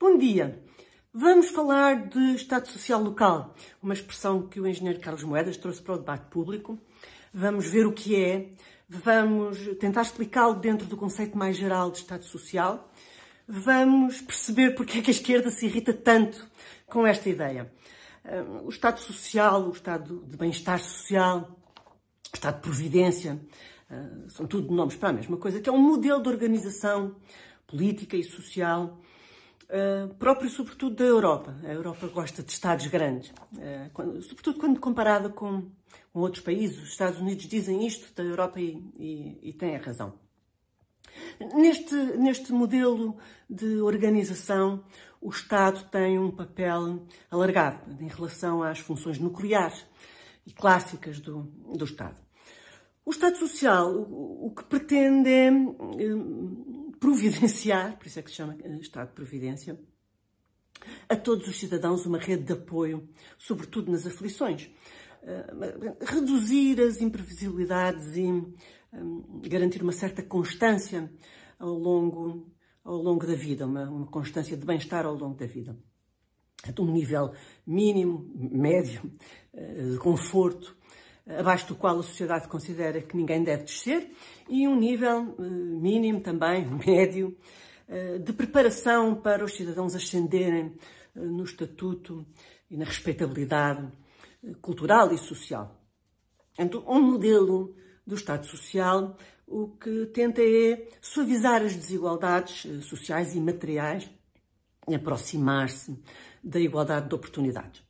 Bom dia! Vamos falar de Estado Social Local, uma expressão que o engenheiro Carlos Moedas trouxe para o debate público. Vamos ver o que é, vamos tentar explicá-lo dentro do conceito mais geral de Estado Social, vamos perceber porque é que a esquerda se irrita tanto com esta ideia. O Estado Social, o Estado de Bem-Estar Social, o Estado de Providência, são tudo nomes para a mesma coisa, que é um modelo de organização política e social Uh, próprio sobretudo da Europa. A Europa gosta de Estados grandes, uh, quando, sobretudo quando comparada com, com, outros países. Os Estados Unidos dizem isto da Europa e, e, e têm a razão. Neste, neste modelo de organização, o Estado tem um papel alargado em relação às funções nucleares e clássicas do, do Estado. O Estado Social o, o que pretende é providenciar, por isso é que se chama eh, Estado de Providência, a todos os cidadãos uma rede de apoio, sobretudo nas aflições. Eh, reduzir as imprevisibilidades e um, garantir uma certa constância ao longo, ao longo da vida, uma, uma constância de bem-estar ao longo da vida. Um nível mínimo, médio, eh, de conforto, abaixo do qual a sociedade considera que ninguém deve descer, e um nível eh, mínimo também, médio, eh, de preparação para os cidadãos ascenderem eh, no estatuto e na respeitabilidade cultural e social. Então, um modelo do Estado Social o que tenta é suavizar as desigualdades sociais e materiais e aproximar-se da igualdade de oportunidades.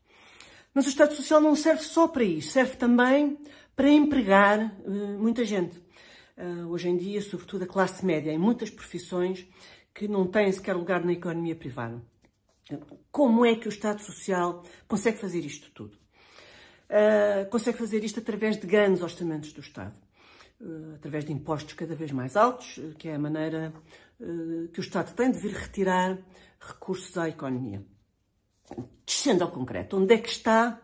Mas o Estado Social não serve só para isso, serve também para empregar uh, muita gente. Uh, hoje em dia, sobretudo a classe média, em muitas profissões que não têm sequer lugar na economia privada. Como é que o Estado Social consegue fazer isto tudo? Uh, consegue fazer isto através de grandes orçamentos do Estado, através de impostos cada vez mais altos, que é a maneira que o Estado tem de vir retirar recursos à economia descendo ao concreto, onde é que está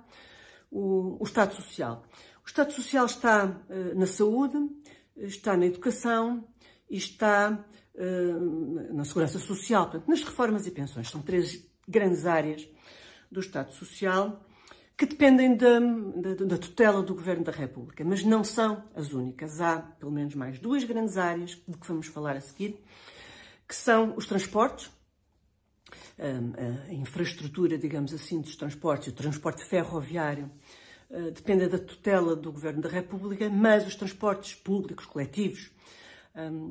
o, o Estado Social? O Estado Social está uh, na saúde, está na educação e está uh, na segurança social, portanto, nas reformas e pensões. São três grandes áreas do Estado Social que dependem da, da, da, tutela do Governo da República, mas não são as únicas. Há pelo menos mais duas grandes áreas de que vamos falar a seguir, que são os transportes, a infraestrutura, digamos assim, dos transportes, o transporte ferroviário, eh, depende da tutela do Governo da República, mas os transportes públicos, coletivos,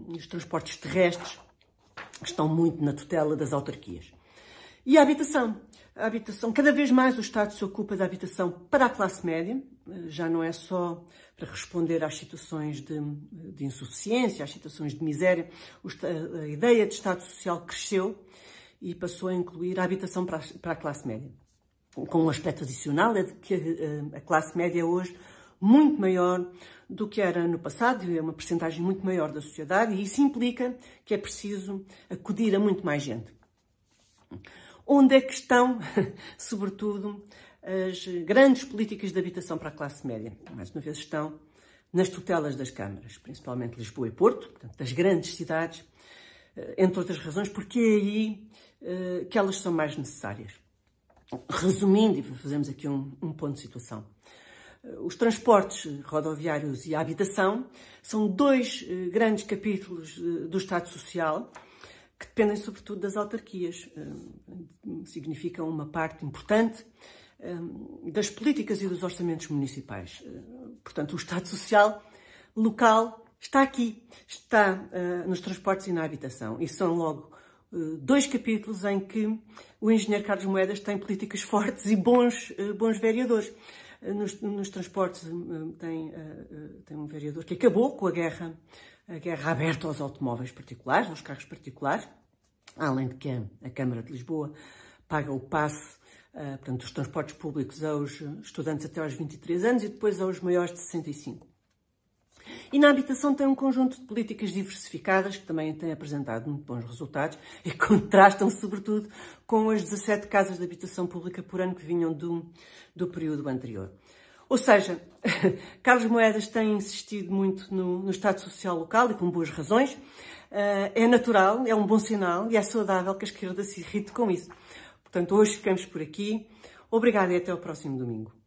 os transportes terrestres estão muito na tutela das autarquias. E a habitação. A habitação, cada vez mais o Estado se ocupa da habitação para a classe média, eh, já não é só para responder às situações de, de insuficiência, às situações de miséria. A ideia de Estado Social cresceu e passou a incluir a habitação para a, classe média. Com um aspecto adicional é de que a, a classe média é hoje muito maior do que era no passado, é uma percentagem muito maior da sociedade, e isso implica que é preciso acudir a muito mais gente. Onde é que estão, sobretudo, as grandes políticas de habitação para a classe média? Mais uma vez, estão nas tutelas das câmaras, principalmente Lisboa e Porto, portanto, das grandes cidades, eh, entre outras razões, porque é aí eh, que elas são mais necessárias. Resumindo, e fazemos aqui um, um ponto de situação. Eh, os transportes rodoviários e a habitação são dois eh, grandes capítulos do Estado Social que dependem sobretudo das autarquias. Significam uma parte importante das políticas e dos orçamentos municipais. Portanto, o Estado Social local está aqui, está nos transportes e na habitação. E são logo eh, dois capítulos em que o engenheiro Carlos Moedas tem políticas fortes e bons, eh, bons vereadores. Nos, nos transportes tem, tem um vereador que acabou com a guerra, a guerra aberta aos automóveis particulares, aos carros particulares, além de que a, a Câmara de Lisboa paga o passe, portanto, dos transportes públicos aos estudantes até aos 23 anos e depois aos maiores de 65. E na habitação tem um conjunto de políticas diversificadas que também têm apresentado muito bons resultados e contrastam sobretudo com as 17 casas de habitação pública por ano que vinham do, do período anterior. Ou seja, Carlos Moedas tem insistido muito no, no Estado Social local e com boas razões. é natural, é um bom sinal e é saudável que a esquerda se irrite com isso. Portanto, hoje ficamos por aqui. Obrigada e até ao próximo domingo.